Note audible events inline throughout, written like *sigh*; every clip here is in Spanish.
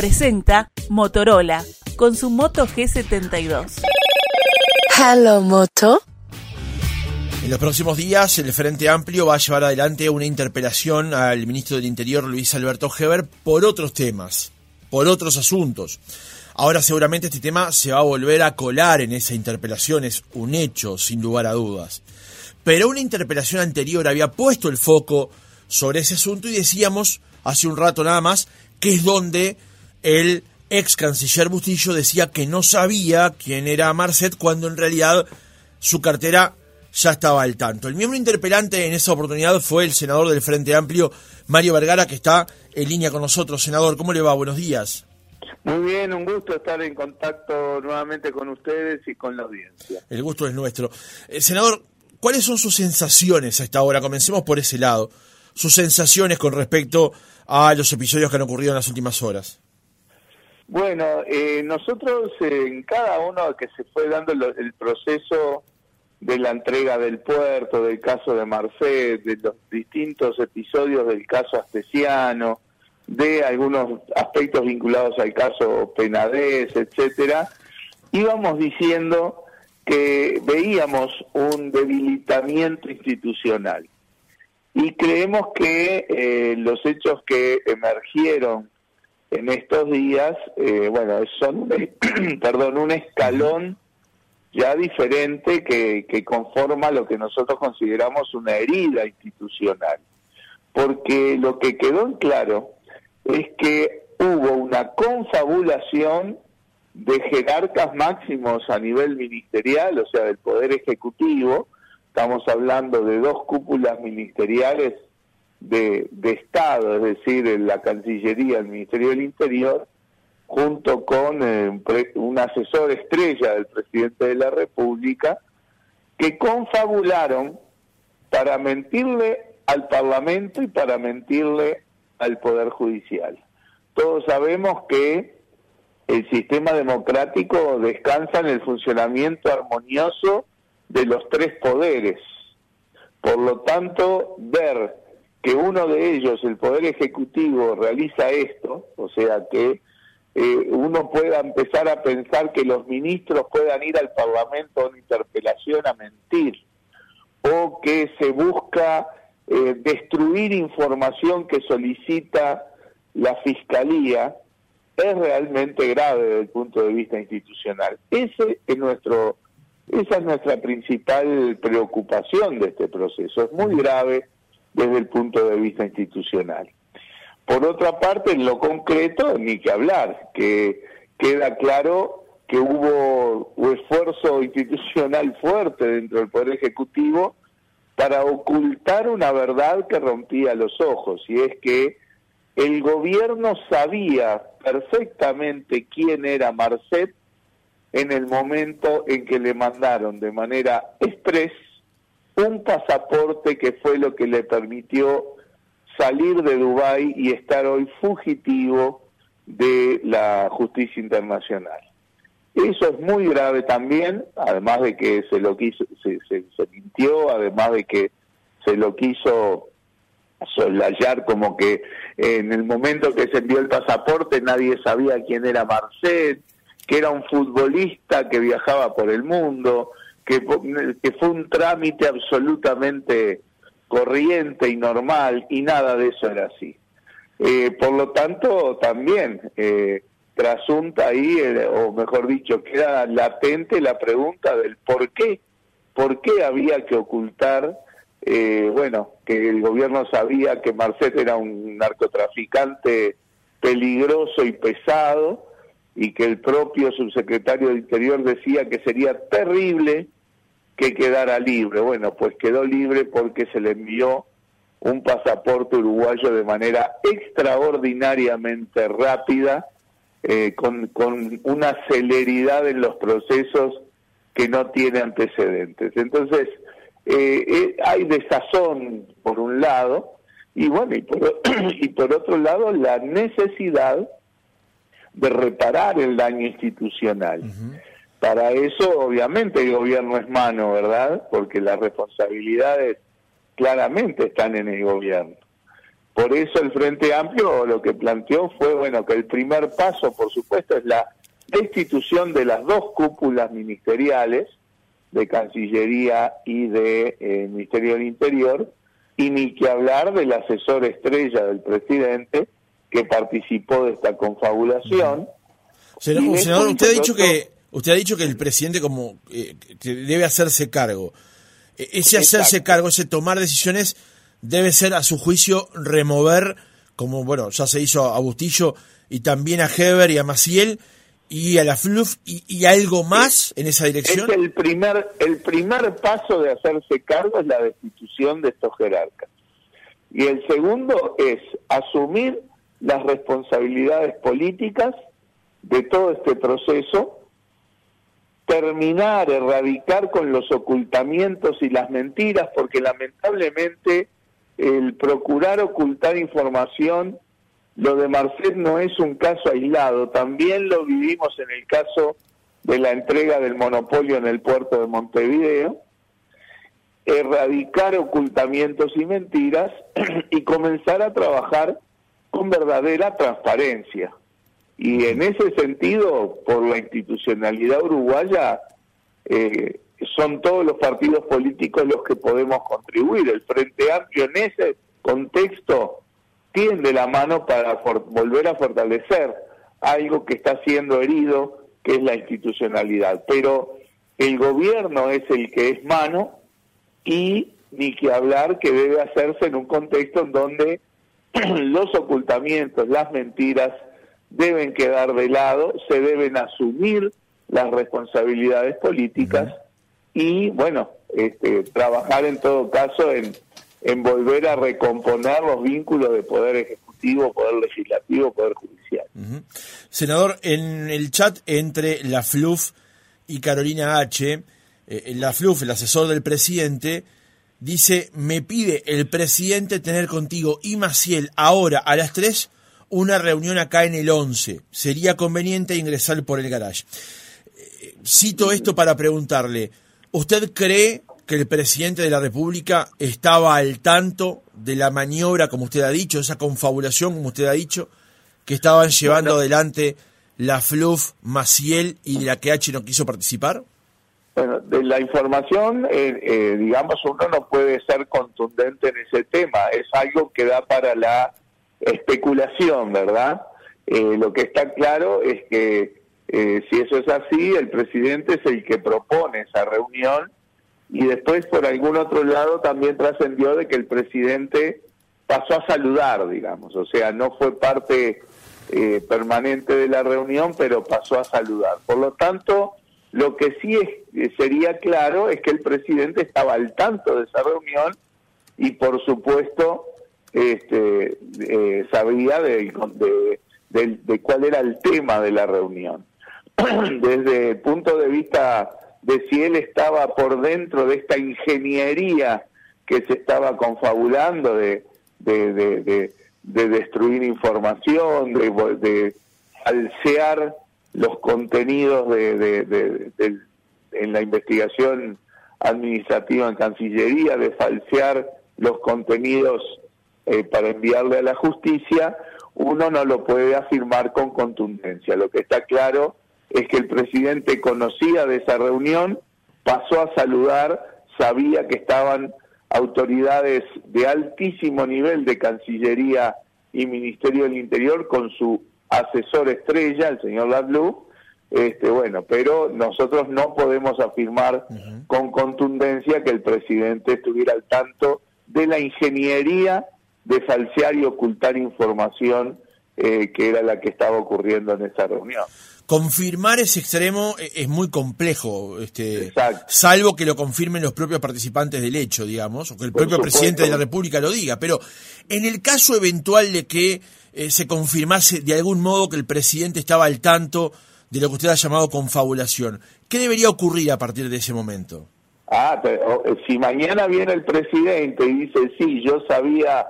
presenta Motorola con su Moto G72. Hello Moto. En los próximos días, el Frente Amplio va a llevar adelante una interpelación al ministro del Interior, Luis Alberto Heber, por otros temas, por otros asuntos. Ahora seguramente este tema se va a volver a colar en esa interpelación, es un hecho, sin lugar a dudas. Pero una interpelación anterior había puesto el foco sobre ese asunto y decíamos, hace un rato nada más, que es donde el ex canciller Bustillo decía que no sabía quién era Marcet cuando en realidad su cartera ya estaba al tanto. El miembro interpelante en esa oportunidad fue el senador del Frente Amplio, Mario Vergara, que está en línea con nosotros. Senador, ¿cómo le va? Buenos días. Muy bien, un gusto estar en contacto nuevamente con ustedes y con la audiencia. El gusto es nuestro. Eh, senador, ¿cuáles son sus sensaciones a esta hora? Comencemos por ese lado. Sus sensaciones con respecto a los episodios que han ocurrido en las últimas horas. Bueno, eh, nosotros en cada uno que se fue dando el proceso de la entrega del puerto, del caso de Marcet, de los distintos episodios del caso Astesiano, de algunos aspectos vinculados al caso Penades, etcétera, íbamos diciendo que veíamos un debilitamiento institucional. Y creemos que eh, los hechos que emergieron en estos días, eh, bueno, son *clears throat* perdón, un escalón ya diferente que, que conforma lo que nosotros consideramos una herida institucional. Porque lo que quedó en claro es que hubo una confabulación de jerarcas máximos a nivel ministerial, o sea, del Poder Ejecutivo, estamos hablando de dos cúpulas ministeriales de, Estado, es decir, la Cancillería, el Ministerio del Interior, junto con eh, un asesor estrella del presidente de la República, que confabularon para mentirle al Parlamento y para mentirle al Poder Judicial. Todos sabemos que el sistema democrático descansa en el funcionamiento armonioso de los tres poderes. Por lo tanto, ver que uno de ellos, el Poder Ejecutivo, realiza esto, o sea que eh, uno pueda empezar a pensar que los ministros puedan ir al Parlamento a una interpelación a mentir, o que se busca eh, destruir información que solicita la Fiscalía, es realmente grave desde el punto de vista institucional. Ese es nuestro, esa es nuestra principal preocupación de este proceso. Es muy grave desde el punto de vista institucional. Por otra parte, en lo concreto, ni que hablar, que queda claro que hubo un esfuerzo institucional fuerte dentro del Poder Ejecutivo para ocultar una verdad que rompía los ojos, y es que el gobierno sabía perfectamente quién era Marcet en el momento en que le mandaron de manera express un pasaporte que fue lo que le permitió salir de Dubái y estar hoy fugitivo de la justicia internacional. Eso es muy grave también, además de que se lo quiso, se, mintió, además de que se lo quiso solayar como que en el momento que se envió el pasaporte nadie sabía quién era Marcel, que era un futbolista que viajaba por el mundo, que, fue un trámite absolutamente corriente y normal y nada de eso era así. Eh, por lo tanto, también eh, trasunta ahí, o mejor dicho, queda latente la pregunta del por qué, por qué había que ocultar, eh, bueno, que el gobierno sabía que Marcet era un narcotraficante peligroso y pesado y que el propio subsecretario de Interior decía que sería terrible que quedara libre. Bueno, pues quedó libre porque se le envió un pasaporte uruguayo de manera extraordinariamente rápida, eh, con, con una celeridad en los procesos que no tiene antecedentes. Entonces, eh, eh, hay desazón por un lado, y bueno, y por, *clears throat* y por otro lado, la necesidad de reparar el daño institucional. Para eso, obviamente, el gobierno es mano, ¿verdad? Porque las responsabilidades claramente están en el gobierno. Por eso el Frente Amplio lo que planteó fue, bueno, que el primer paso, por supuesto, es la destitución de las dos cúpulas ministeriales, de Cancillería y de eh, Ministerio del Interior, y ni que hablar del asesor estrella del presidente que participó de esta confabulación. Senador, usted ha dicho que usted ha dicho que el presidente como eh, debe hacerse cargo. E, ese hacerse cargo, ese tomar decisiones debe ser a su juicio remover como bueno, ya se hizo a Bustillo y también a Heber y a Maciel y a la FLUF y, algo más en esa dirección? Es el primer, el primer paso de hacerse cargo es la destitución de estos jerarcas. Y el segundo es asumir las responsabilidades políticas de todo este proceso, terminar, erradicar con los ocultamientos y las mentiras, porque lamentablemente el procurar ocultar información lo de Marcet no es un caso aislado, también lo vivimos en el caso de la entrega del monopolio en el puerto de Montevideo, erradicar ocultamientos y mentiras *clears throat* y comenzar a trabajar con verdadera transparencia. Y en ese sentido, por la institucionalidad uruguaya, eh, son todos los partidos políticos los que podemos contribuir. El Frente Amplio en ese contexto tiende la mano para volver a fortalecer algo que está siendo herido, que es la institucionalidad. Pero el gobierno es el que es mano y ni que hablar que debe hacerse en un contexto en donde *clears throat* los ocultamientos, las mentiras deben quedar de lado, se deben asumir las responsabilidades políticas y, bueno, este, trabajar en todo caso en en volver a recomponer los vínculos de poder ejecutivo, poder legislativo, poder judicial. Senador, en el chat entre la FLUF y Carolina H., eh, la FLUF, el asesor del presidente, dice, me pide el presidente tener contigo y Maciel ahora a las 3 una reunión acá en el 11. Sería conveniente ingresar por el garage. Eh, cito esto para preguntarle, ¿usted cree que el presidente de la República estaba al tanto de la maniobra, como usted ha dicho, esa confabulación, como usted ha dicho, que estaban llevando adelante la FLUF, Maciel y de la que H no quiso participar? Bueno, de la información, eh, eh, digamos, uno no puede ser contundente en ese tema, es algo que da para la especulación, ¿verdad? Eh, lo que está claro es que si eso es así, el presidente es el que propone esa reunión y después por algún otro lado también trascendió de que el presidente pasó a saludar, digamos, o sea, no fue parte eh, permanente de la reunión, pero pasó a saludar. Por lo tanto, lo que sí es, sería claro es que el presidente estaba al tanto de esa reunión y por supuesto este, eh, sabía de, de, de cuál era el tema de la reunión. *clears throat* Desde el punto de vista de si él estaba por dentro de esta ingeniería que se estaba confabulando de, de, destruir información, de, falsear los contenidos de, en la investigación administrativa en Cancillería, de falsear los contenidos eh, para enviarle a la justicia, uno no lo puede afirmar con contundencia. Lo que está claro es que el presidente conocía de esa reunión, pasó a saludar, sabía que estaban autoridades de altísimo nivel de Cancillería y Ministerio del Interior con su asesor estrella, el señor Ladlu, este, bueno, pero nosotros no podemos afirmar con contundencia que el presidente estuviera al tanto de la ingeniería de falsear y ocultar información eh, que era la que estaba ocurriendo en esa reunión confirmar ese extremo e, es muy complejo, este, salvo que lo confirmen los propios participantes del hecho, digamos, o que el propio presidente de la República lo diga. Pero en el caso eventual de que eh, se confirmase de algún modo que el presidente estaba al tanto de lo que usted ha llamado confabulación, ¿qué debería ocurrir a partir de ese momento? Ah, pero, eh, si mañana viene el presidente y dice, sí, yo sabía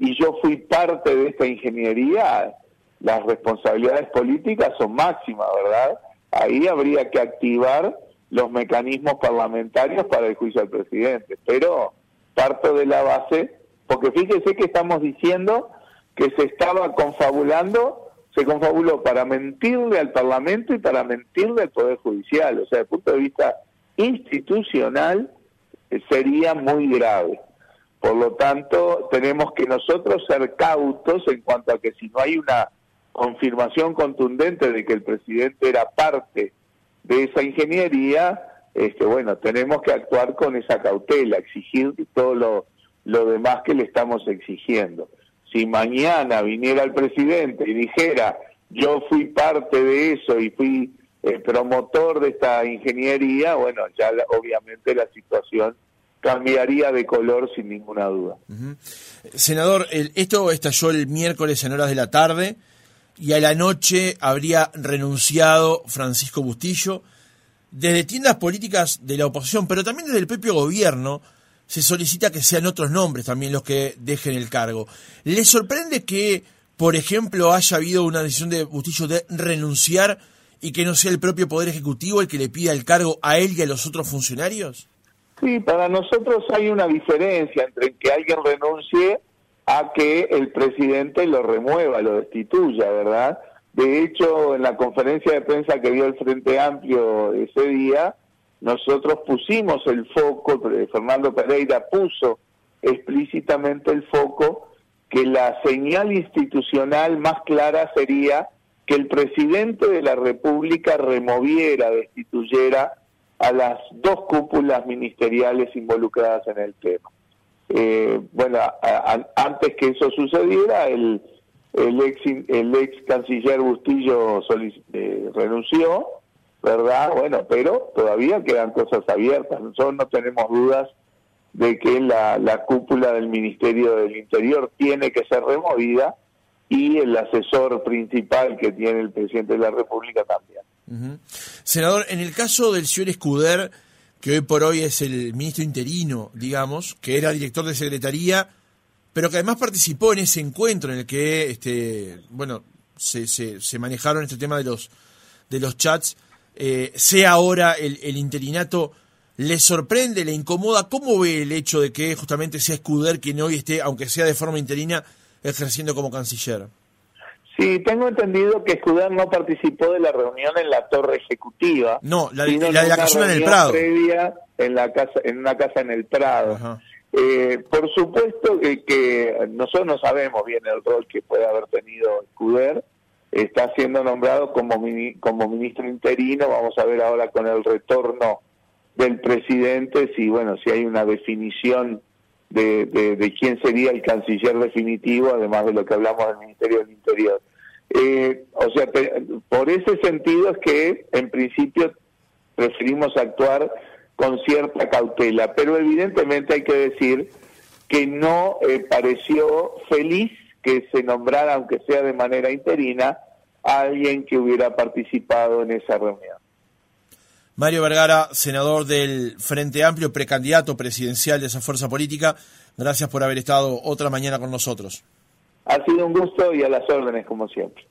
y yo fui parte de esta ingeniería, las responsabilidades políticas son máximas, ¿verdad? Ahí habría que activar los mecanismos parlamentarios para el juicio al presidente, pero parto de la base porque fíjese que estamos diciendo que se estaba confabulando, se confabuló para mentirle al Parlamento y para mentirle al Poder Judicial, o sea, desde el punto de vista institucional eh, sería muy grave. Por lo tanto, tenemos que nosotros ser cautos en cuanto a que si no hay una confirmación contundente de que el presidente era parte de esa ingeniería, este, bueno, tenemos que actuar con esa cautela, exigir todo lo, lo demás que le estamos exigiendo. Si mañana viniera el presidente y dijera, yo fui parte de eso y fui el eh, promotor de esta ingeniería, bueno, ya obviamente la situación cambiaría de color sin ninguna duda. Senador, esto estalló el miércoles en horas de la tarde y a la noche habría renunciado Francisco Bustillo. Desde tiendas políticas de la oposición, pero también desde el propio gobierno, se solicita que sean otros nombres también los que dejen el cargo. ¿Le sorprende que, por ejemplo, haya habido una decisión de Bustillo de renunciar y que no sea el propio Poder Ejecutivo el que le pida el cargo a él y a los otros funcionarios? Sí, para nosotros hay una diferencia entre que alguien renuncie a que el presidente lo remueva, lo destituya, ¿verdad? De hecho, en la conferencia de prensa que dio el Frente Amplio ese día, nosotros pusimos el foco, Fernando Pereira puso explícitamente el foco, que la señal institucional más clara sería que el presidente de la República removiera, destituyera a las dos cúpulas ministeriales involucradas en el tema. Eh, bueno, antes que eso sucediera, el, el, ex, el ex canciller Bustillo eh, renunció, ¿verdad? Bueno, pero todavía quedan cosas abiertas. Nosotros no tenemos dudas de que la, la cúpula del Ministerio del Interior tiene que ser removida y el asesor principal que tiene el presidente de la República también. Senador, en el caso del señor Escuder, que hoy por hoy es el ministro interino, digamos, que era director de secretaría, pero que además participó en ese encuentro en el que, este, bueno, se, se, manejaron este tema de los, de los chats, eh, sea ahora el, el, interinato, ¿le sorprende, le incomoda? ¿Cómo ve el hecho de que justamente sea Escuder quien hoy esté, aunque sea de forma interina, ejerciendo como canciller. Sí, tengo entendido que Escudar no participó de la reunión en la torre ejecutiva. No, la, de la en el Prado. Previa en, la casa, en una casa en el Prado. Eh, por supuesto que, nosotros no sabemos bien el rol que puede haber tenido Escuder. Está siendo nombrado como, como ministro interino. Vamos a ver ahora con el retorno del presidente si, bueno, si hay una definición de, de, quién sería el canciller definitivo, además de lo que hablamos del Ministerio del Interior. Eh, o sea, por ese sentido es que en principio preferimos actuar con cierta cautela, pero evidentemente hay que decir que no eh, pareció feliz que se nombrara, aunque sea de manera interina, a alguien que hubiera participado en esa reunión. Mario Vergara, senador del Frente Amplio, precandidato presidencial de esa fuerza política, gracias por haber estado otra mañana con nosotros. Ha sido un gusto y a las órdenes como siempre.